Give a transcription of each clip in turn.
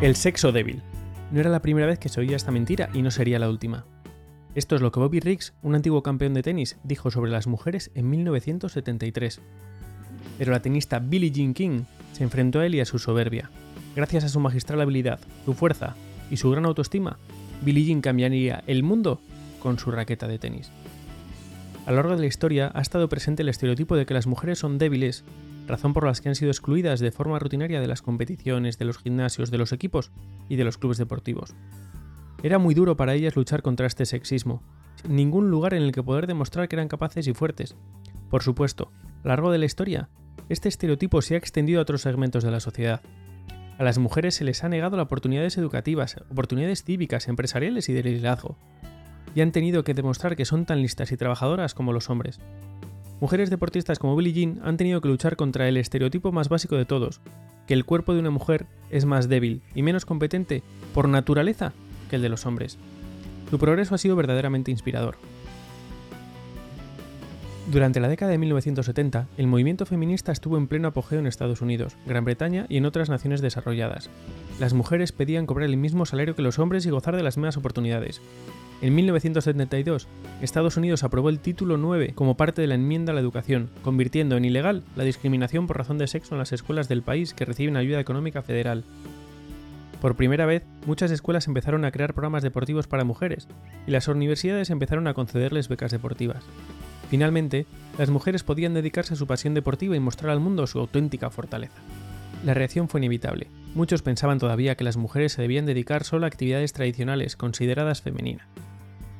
El sexo débil. No era la primera vez que se oía esta mentira y no sería la última. Esto es lo que Bobby Riggs, un antiguo campeón de tenis, dijo sobre las mujeres en 1973. Pero la tenista Billie Jean King se enfrentó a él y a su soberbia. Gracias a su magistral habilidad, su fuerza y su gran autoestima, Billie Jean cambiaría el mundo con su raqueta de tenis. A lo largo de la historia ha estado presente el estereotipo de que las mujeres son débiles razón por las que han sido excluidas de forma rutinaria de las competiciones, de los gimnasios, de los equipos y de los clubes deportivos. Era muy duro para ellas luchar contra este sexismo, sin ningún lugar en el que poder demostrar que eran capaces y fuertes. Por supuesto, a lo largo de la historia, este estereotipo se ha extendido a otros segmentos de la sociedad. A las mujeres se les ha negado las oportunidades educativas, oportunidades cívicas, empresariales y de liderazgo, y han tenido que demostrar que son tan listas y trabajadoras como los hombres. Mujeres deportistas como Billie Jean han tenido que luchar contra el estereotipo más básico de todos, que el cuerpo de una mujer es más débil y menos competente por naturaleza que el de los hombres. Su progreso ha sido verdaderamente inspirador. Durante la década de 1970, el movimiento feminista estuvo en pleno apogeo en Estados Unidos, Gran Bretaña y en otras naciones desarrolladas. Las mujeres pedían cobrar el mismo salario que los hombres y gozar de las mismas oportunidades. En 1972, Estados Unidos aprobó el Título 9 como parte de la enmienda a la educación, convirtiendo en ilegal la discriminación por razón de sexo en las escuelas del país que reciben ayuda económica federal. Por primera vez, muchas escuelas empezaron a crear programas deportivos para mujeres, y las universidades empezaron a concederles becas deportivas. Finalmente, las mujeres podían dedicarse a su pasión deportiva y mostrar al mundo su auténtica fortaleza. La reacción fue inevitable. Muchos pensaban todavía que las mujeres se debían dedicar solo a actividades tradicionales consideradas femeninas.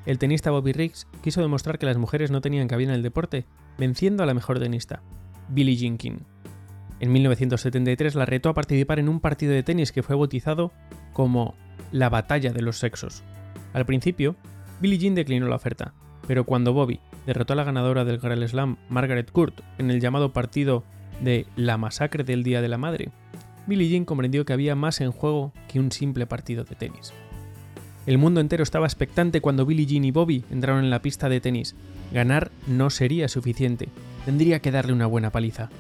El tenista Bobby Riggs quiso demostrar que las mujeres no tenían cabida en el deporte, venciendo a la mejor tenista, Billie Jean King. En 1973 la retó a participar en un partido de tenis que fue bautizado como la batalla de los sexos. Al principio, Billie Jean declinó la oferta, pero cuando Bobby derrotó a la ganadora del Grand Slam, Margaret Court, en el llamado partido de la masacre del Día de la Madre, Billie Jean comprendió que había más en juego que un simple partido de tenis. El mundo entero estaba expectante cuando Billie Jean y Bobby entraron en la pista de tenis. Ganar no sería suficiente, tendría que darle una buena paliza.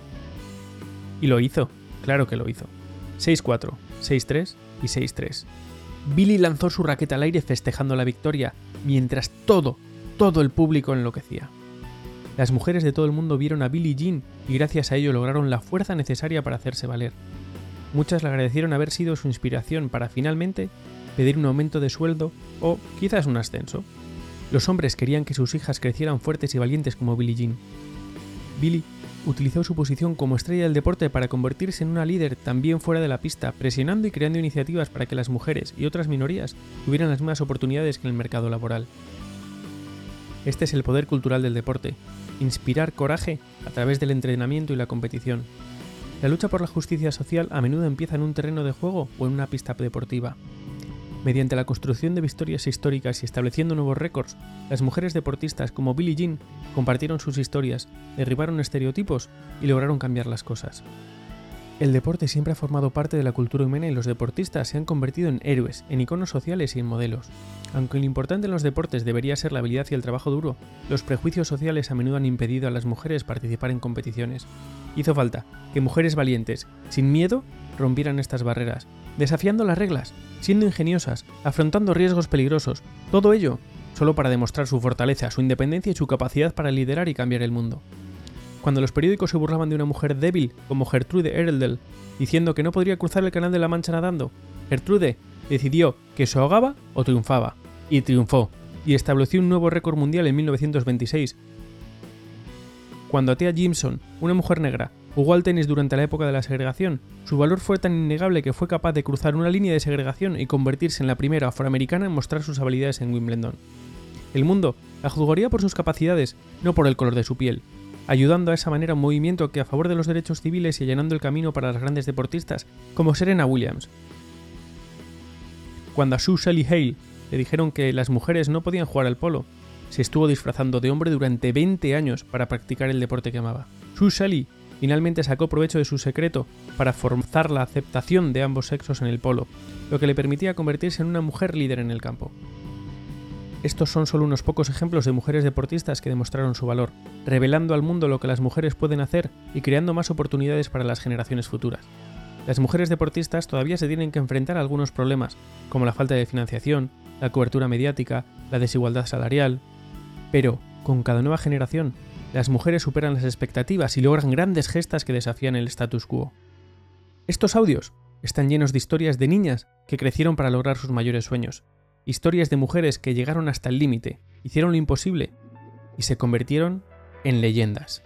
Y lo hizo, claro que lo hizo. 6-4, 6-3 y 6-3. Billy lanzó su raqueta al aire festejando la victoria, mientras todo, todo el público enloquecía. Las mujeres de todo el mundo vieron a Billie Jean y gracias a ello lograron la fuerza necesaria para hacerse valer. Muchas le agradecieron haber sido su inspiración para finalmente pedir un aumento de sueldo o quizás un ascenso. Los hombres querían que sus hijas crecieran fuertes y valientes como Billie Jean. Billie utilizó su posición como estrella del deporte para convertirse en una líder también fuera de la pista, presionando y creando iniciativas para que las mujeres y otras minorías tuvieran las mismas oportunidades que en el mercado laboral. Este es el poder cultural del deporte, inspirar coraje a través del entrenamiento y la competición. La lucha por la justicia social a menudo empieza en un terreno de juego o en una pista deportiva. Mediante la construcción de victorias históricas y estableciendo nuevos récords, las mujeres deportistas como Billie Jean compartieron sus historias, derribaron estereotipos y lograron cambiar las cosas. El deporte siempre ha formado parte de la cultura humana y los deportistas se han convertido en héroes, en iconos sociales y en modelos. Aunque lo importante en los deportes debería ser la habilidad y el trabajo duro, los prejuicios sociales a menudo han impedido a las mujeres participar en competiciones. Hizo falta que mujeres valientes, sin miedo, rompieran estas barreras, desafiando las reglas, siendo ingeniosas, afrontando riesgos peligrosos, todo ello solo para demostrar su fortaleza, su independencia y su capacidad para liderar y cambiar el mundo. Cuando los periódicos se burlaban de una mujer débil como Gertrude Erldel, diciendo que no podría cruzar el canal de la Mancha nadando, Gertrude decidió que se ahogaba o triunfaba, y triunfó, y estableció un nuevo récord mundial en 1926. Cuando Atea Jimson, una mujer negra, Jugó al tenis durante la época de la segregación. Su valor fue tan innegable que fue capaz de cruzar una línea de segregación y convertirse en la primera afroamericana en mostrar sus habilidades en Wimbledon. El mundo la juzgaría por sus capacidades, no por el color de su piel, ayudando a esa manera un movimiento que a favor de los derechos civiles y allanando el camino para las grandes deportistas, como Serena Williams. Cuando a Sue Shelley Hale le dijeron que las mujeres no podían jugar al polo, se estuvo disfrazando de hombre durante 20 años para practicar el deporte que amaba. Sue Shelley finalmente sacó provecho de su secreto para forzar la aceptación de ambos sexos en el polo, lo que le permitía convertirse en una mujer líder en el campo. Estos son solo unos pocos ejemplos de mujeres deportistas que demostraron su valor, revelando al mundo lo que las mujeres pueden hacer y creando más oportunidades para las generaciones futuras. las mujeres deportistas todavía se tienen que enfrentar a algunos problemas, como la falta de financiación, la cobertura mediática, la desigualdad salarial. Pero, con cada nueva generación, las mujeres superan las expectativas y logran grandes gestas que desafían el status quo. Estos audios están llenos de historias de niñas que crecieron para lograr sus mayores sueños, historias de mujeres que llegaron hasta el límite, hicieron lo imposible y se convirtieron en leyendas.